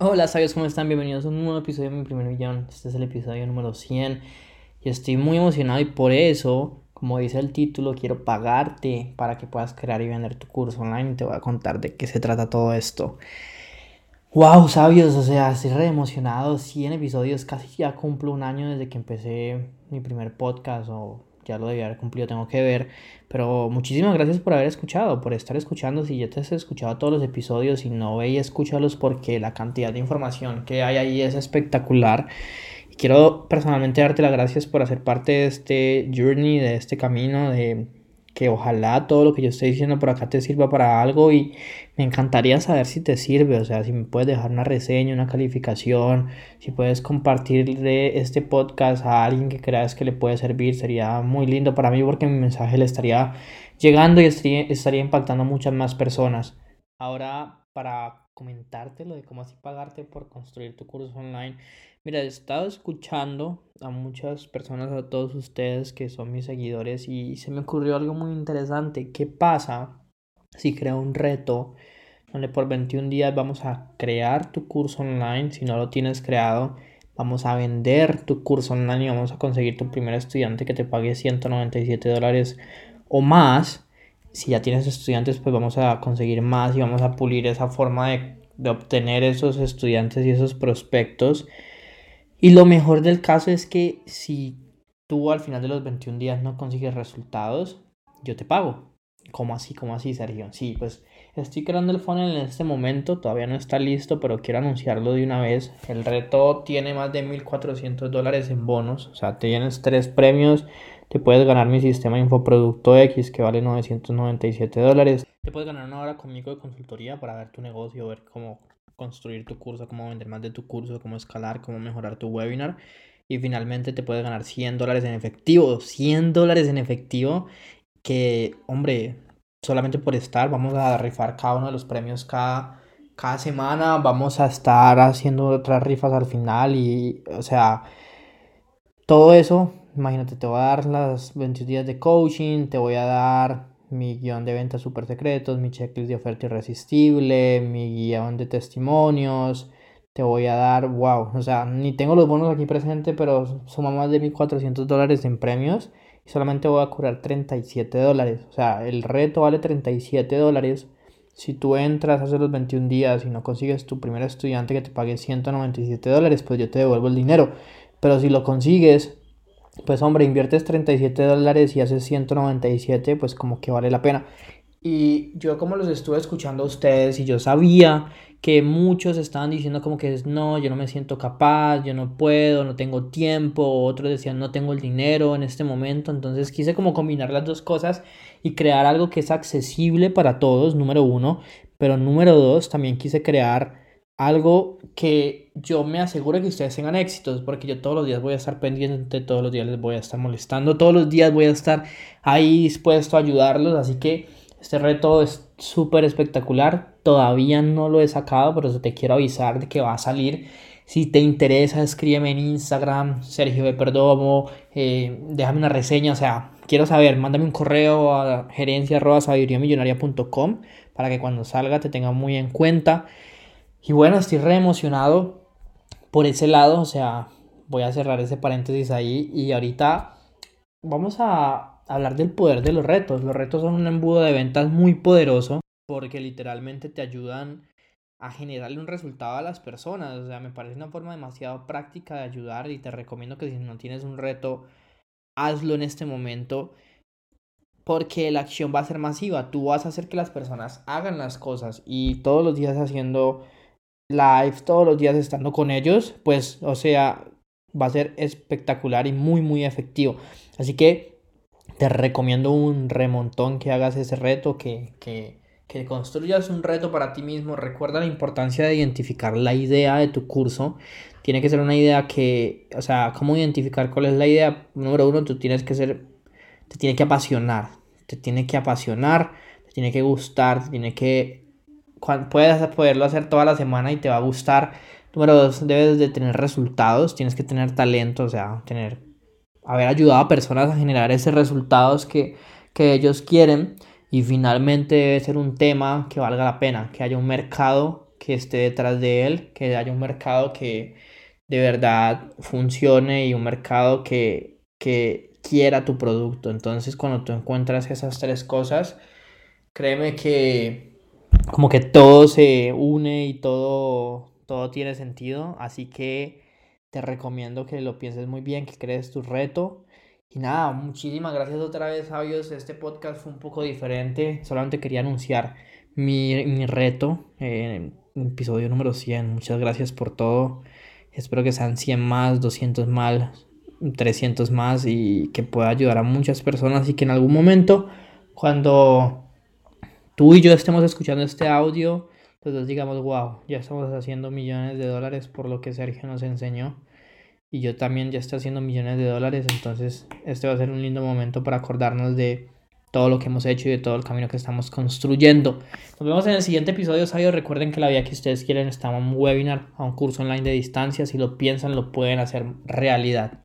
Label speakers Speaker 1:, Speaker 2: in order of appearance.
Speaker 1: Hola sabios, ¿cómo están? Bienvenidos a un nuevo episodio de mi primer millón. Este es el episodio número 100 y estoy muy emocionado y por eso, como dice el título, quiero pagarte para que puedas crear y vender tu curso online y te voy a contar de qué se trata todo esto. Wow, sabios, o sea, estoy re emocionado. 100 episodios, casi ya cumplo un año desde que empecé mi primer podcast o ya lo debía haber cumplido, tengo que ver. Pero muchísimas gracias por haber escuchado, por estar escuchando. Si ya te has escuchado todos los episodios y no veis, escúchalos porque la cantidad de información que hay ahí es espectacular. Y quiero personalmente darte las gracias por hacer parte de este journey, de este camino, de que ojalá todo lo que yo estoy diciendo por acá te sirva para algo y me encantaría saber si te sirve, o sea, si me puedes dejar una reseña, una calificación, si puedes compartir este podcast a alguien que creas que le puede servir, sería muy lindo para mí porque mi mensaje le estaría llegando y estaría, estaría impactando a muchas más personas. Ahora, para comentarte lo de cómo así pagarte por construir tu curso online, Mira, he estado escuchando a muchas personas, a todos ustedes que son mis seguidores y se me ocurrió algo muy interesante. ¿Qué pasa si creo un reto donde por 21 días vamos a crear tu curso online? Si no lo tienes creado, vamos a vender tu curso online y vamos a conseguir tu primer estudiante que te pague 197 dólares o más. Si ya tienes estudiantes, pues vamos a conseguir más y vamos a pulir esa forma de, de obtener esos estudiantes y esos prospectos y lo mejor del caso es que si tú al final de los 21 días no consigues resultados, yo te pago. ¿Cómo así? ¿Cómo así, Sergio? Sí, pues estoy creando el funnel en este momento, todavía no está listo, pero quiero anunciarlo de una vez. El reto tiene más de 1.400 dólares en bonos, o sea, tienes tres premios, te puedes ganar mi sistema Infoproducto X que vale 997 dólares. Te puedes ganar una hora conmigo de consultoría para ver tu negocio, ver cómo construir tu curso, cómo vender más de tu curso, cómo escalar, cómo mejorar tu webinar. Y finalmente te puedes ganar 100 dólares en efectivo. 100 dólares en efectivo. Que, hombre, solamente por estar, vamos a rifar cada uno de los premios cada, cada semana. Vamos a estar haciendo otras rifas al final. Y, o sea, todo eso, imagínate, te voy a dar las 21 días de coaching, te voy a dar mi guion de ventas super secretos, mi checklist de oferta irresistible, mi guion de testimonios. Te voy a dar, wow, o sea, ni tengo los bonos aquí presentes, pero suma más de 1.400 dólares en premios solamente voy a cobrar 37 dólares. O sea, el reto vale 37 dólares. Si tú entras hace los 21 días y no consigues tu primer estudiante que te pague 197 dólares, pues yo te devuelvo el dinero. Pero si lo consigues, pues hombre, inviertes 37 dólares y haces 197, pues como que vale la pena. Y yo como los estuve escuchando a ustedes y yo sabía que muchos estaban diciendo como que no, yo no me siento capaz, yo no puedo, no tengo tiempo, otros decían no tengo el dinero en este momento, entonces quise como combinar las dos cosas y crear algo que es accesible para todos, número uno, pero número dos, también quise crear algo que yo me aseguro que ustedes tengan éxitos, porque yo todos los días voy a estar pendiente, todos los días les voy a estar molestando, todos los días voy a estar ahí dispuesto a ayudarlos, así que este reto es súper espectacular, todavía no lo he sacado, pero te quiero avisar de que va a salir. Si te interesa, escríbeme en Instagram, Sergio de Perdomo, eh, déjame una reseña, o sea, quiero saber, mándame un correo a gerencia para que cuando salga te tenga muy en cuenta. Y bueno, estoy re emocionado por ese lado, o sea, voy a cerrar ese paréntesis ahí y ahorita vamos a hablar del poder de los retos. Los retos son un embudo de ventas muy poderoso porque literalmente te ayudan a generarle un resultado a las personas. O sea, me parece una forma demasiado práctica de ayudar y te recomiendo que si no tienes un reto, hazlo en este momento porque la acción va a ser masiva. Tú vas a hacer que las personas hagan las cosas y todos los días haciendo live todos los días estando con ellos, pues, o sea, va a ser espectacular y muy, muy efectivo. Así que te recomiendo un remontón que hagas ese reto, que, que, que construyas un reto para ti mismo. Recuerda la importancia de identificar la idea de tu curso. Tiene que ser una idea que, o sea, ¿cómo identificar cuál es la idea? Número uno, tú tienes que ser, te tiene que apasionar, te tiene que apasionar, te tiene que gustar, te tiene que puedes poderlo hacer toda la semana y te va a gustar. Número dos, debes de tener resultados, tienes que tener talento, o sea, tener, haber ayudado a personas a generar esos resultados que, que ellos quieren. Y finalmente debe ser un tema que valga la pena, que haya un mercado que esté detrás de él, que haya un mercado que de verdad funcione y un mercado que, que quiera tu producto. Entonces cuando tú encuentras esas tres cosas, créeme que como que todo se une y todo, todo tiene sentido. Así que te recomiendo que lo pienses muy bien, que crees tu reto. Y nada, muchísimas gracias otra vez, sabios. Este podcast fue un poco diferente. Solamente quería anunciar mi, mi reto, eh, episodio número 100. Muchas gracias por todo. Espero que sean 100 más, 200 más, 300 más y que pueda ayudar a muchas personas y que en algún momento, cuando tú y yo estemos escuchando este audio, entonces digamos, wow, ya estamos haciendo millones de dólares por lo que Sergio nos enseñó. Y yo también ya estoy haciendo millones de dólares, entonces este va a ser un lindo momento para acordarnos de todo lo que hemos hecho y de todo el camino que estamos construyendo. Nos vemos en el siguiente episodio, sabios. Recuerden que la vida que ustedes quieren está en un webinar, a un curso online de distancia. Si lo piensan, lo pueden hacer realidad.